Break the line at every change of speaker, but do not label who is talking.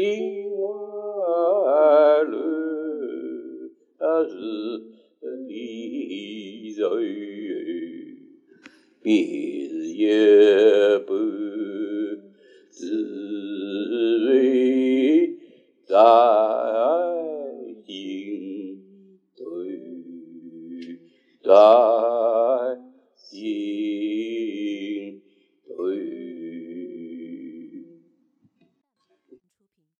心爱的，这些别一半，只为在相会。在